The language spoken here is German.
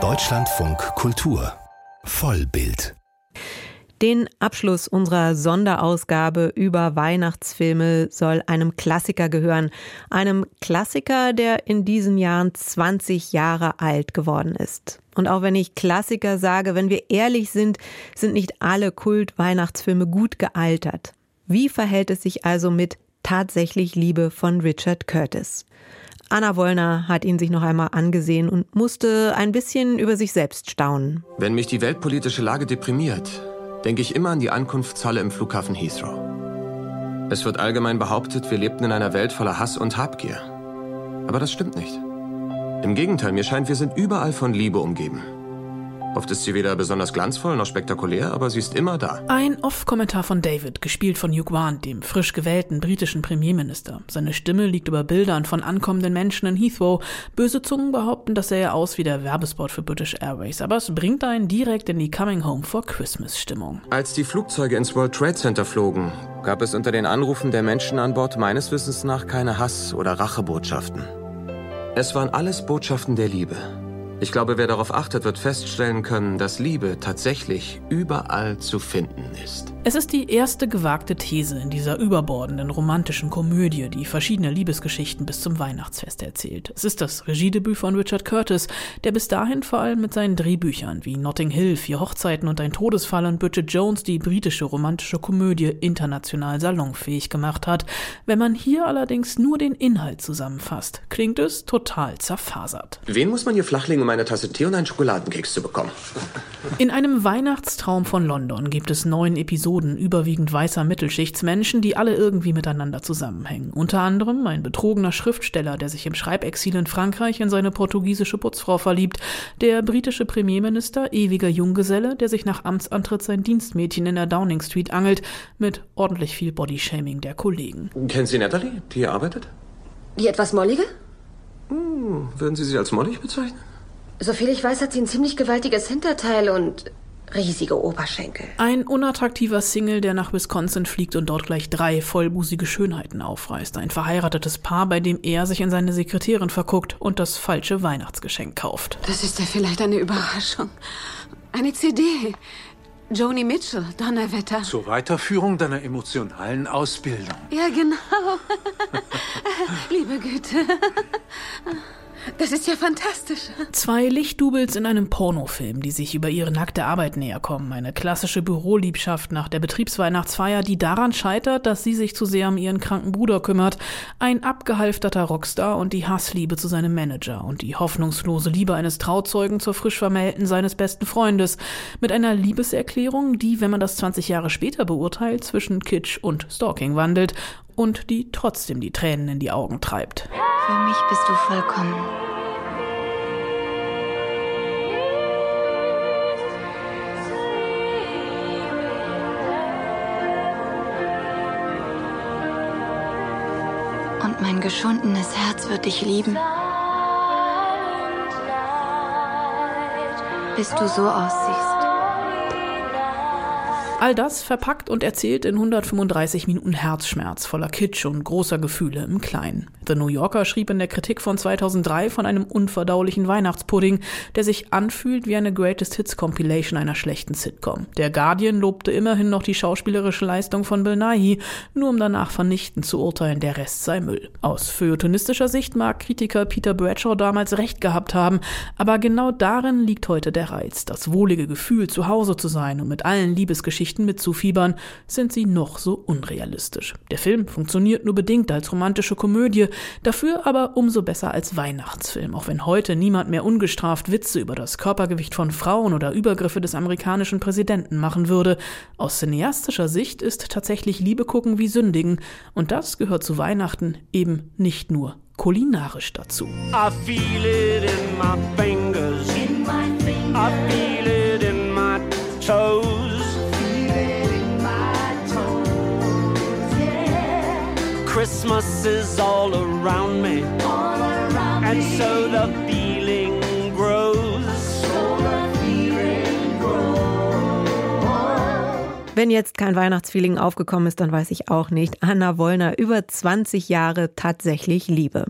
Deutschlandfunk Kultur Vollbild den Abschluss unserer Sonderausgabe über Weihnachtsfilme soll einem Klassiker gehören. Einem Klassiker, der in diesen Jahren 20 Jahre alt geworden ist. Und auch wenn ich Klassiker sage, wenn wir ehrlich sind, sind nicht alle Kult-Weihnachtsfilme gut gealtert. Wie verhält es sich also mit Tatsächlich Liebe von Richard Curtis? Anna Wollner hat ihn sich noch einmal angesehen und musste ein bisschen über sich selbst staunen. Wenn mich die weltpolitische Lage deprimiert, denke ich immer an die Ankunftshalle im Flughafen Heathrow. Es wird allgemein behauptet, wir lebten in einer Welt voller Hass und Habgier. Aber das stimmt nicht. Im Gegenteil, mir scheint, wir sind überall von Liebe umgeben. Oft ist sie weder besonders glanzvoll noch spektakulär, aber sie ist immer da. Ein Off-Kommentar von David, gespielt von Hugh Grant, dem frisch gewählten britischen Premierminister. Seine Stimme liegt über Bildern von ankommenden Menschen in Heathrow. Böse Zungen behaupten, das sähe aus wie der Werbespot für British Airways, aber es bringt einen direkt in die Coming Home for Christmas Stimmung. Als die Flugzeuge ins World Trade Center flogen, gab es unter den Anrufen der Menschen an Bord meines Wissens nach keine Hass- oder Rachebotschaften. Es waren alles Botschaften der Liebe. Ich glaube, wer darauf achtet, wird feststellen können, dass Liebe tatsächlich überall zu finden ist. Es ist die erste gewagte These in dieser überbordenden romantischen Komödie, die verschiedene Liebesgeschichten bis zum Weihnachtsfest erzählt. Es ist das Regiedebüt von Richard Curtis, der bis dahin vor allem mit seinen Drehbüchern wie Notting Hill, Vier Hochzeiten und ein Todesfall und Bridget Jones die britische romantische Komödie international salonfähig gemacht hat. Wenn man hier allerdings nur den Inhalt zusammenfasst, klingt es total zerfasert. Wen muss man hier flachlegen, um eine Tasse Tee und einen Schokoladenkeks zu bekommen? In einem Weihnachtstraum von London gibt es neun Episoden überwiegend weißer Mittelschichtsmenschen, die alle irgendwie miteinander zusammenhängen. Unter anderem ein betrogener Schriftsteller, der sich im Schreibexil in Frankreich in seine portugiesische Putzfrau verliebt, der britische Premierminister, ewiger Junggeselle, der sich nach Amtsantritt sein Dienstmädchen in der Downing Street angelt, mit ordentlich viel Bodyshaming der Kollegen. Kennen Sie Natalie, die hier arbeitet? Die etwas mollige? Hm, würden Sie sie als mollig bezeichnen? Soviel ich weiß, hat sie ein ziemlich gewaltiges Hinterteil und riesige Oberschenkel. Ein unattraktiver Single, der nach Wisconsin fliegt und dort gleich drei vollbusige Schönheiten aufreißt. Ein verheiratetes Paar, bei dem er sich in seine Sekretärin verguckt und das falsche Weihnachtsgeschenk kauft. Das ist ja vielleicht eine Überraschung. Eine CD. Joni Mitchell, Donnerwetter. Zur Weiterführung deiner emotionalen Ausbildung. Ja, genau. Liebe Güte. Das ist ja fantastisch. Zwei Lichtdoubles in einem Pornofilm, die sich über ihre nackte Arbeit näher kommen. Eine klassische Büroliebschaft nach der Betriebsweihnachtsfeier, die daran scheitert, dass sie sich zu sehr um ihren kranken Bruder kümmert. Ein abgehalfterter Rockstar und die Hassliebe zu seinem Manager und die hoffnungslose Liebe eines Trauzeugen zur frisch Vermählten seines besten Freundes. Mit einer Liebeserklärung, die, wenn man das 20 Jahre später beurteilt, zwischen Kitsch und Stalking wandelt und die trotzdem die Tränen in die Augen treibt. Für mich bist du vollkommen. Und mein geschundenes Herz wird dich lieben. Bis du so aussiehst. All das verpackt und erzählt in 135 Minuten Herzschmerz voller Kitsch und großer Gefühle im Kleinen. The New Yorker schrieb in der Kritik von 2003 von einem unverdaulichen Weihnachtspudding, der sich anfühlt wie eine Greatest Hits Compilation einer schlechten Sitcom. Der Guardian lobte immerhin noch die schauspielerische Leistung von Bill Nighy, nur um danach vernichtend zu urteilen, der Rest sei Müll. Aus feuilletonistischer Sicht mag Kritiker Peter Bradshaw damals recht gehabt haben, aber genau darin liegt heute der Reiz. Das wohlige Gefühl, zu Hause zu sein und mit allen Liebesgeschichten Geschichten mitzufiebern, sind sie noch so unrealistisch. Der Film funktioniert nur bedingt als romantische Komödie, dafür aber umso besser als Weihnachtsfilm, auch wenn heute niemand mehr ungestraft Witze über das Körpergewicht von Frauen oder Übergriffe des amerikanischen Präsidenten machen würde. Aus cineastischer Sicht ist tatsächlich Liebe gucken wie Sündigen, und das gehört zu Weihnachten eben nicht nur kulinarisch dazu. I feel it in my fingers. In my fingers. Is all around me. All around and me. so the feeling grows. So the feeling grows. Wenn jetzt kein Weihnachtsfeeling aufgekommen ist, dann weiß ich auch nicht. Anna Wollner, über 20 Jahre tatsächlich Liebe.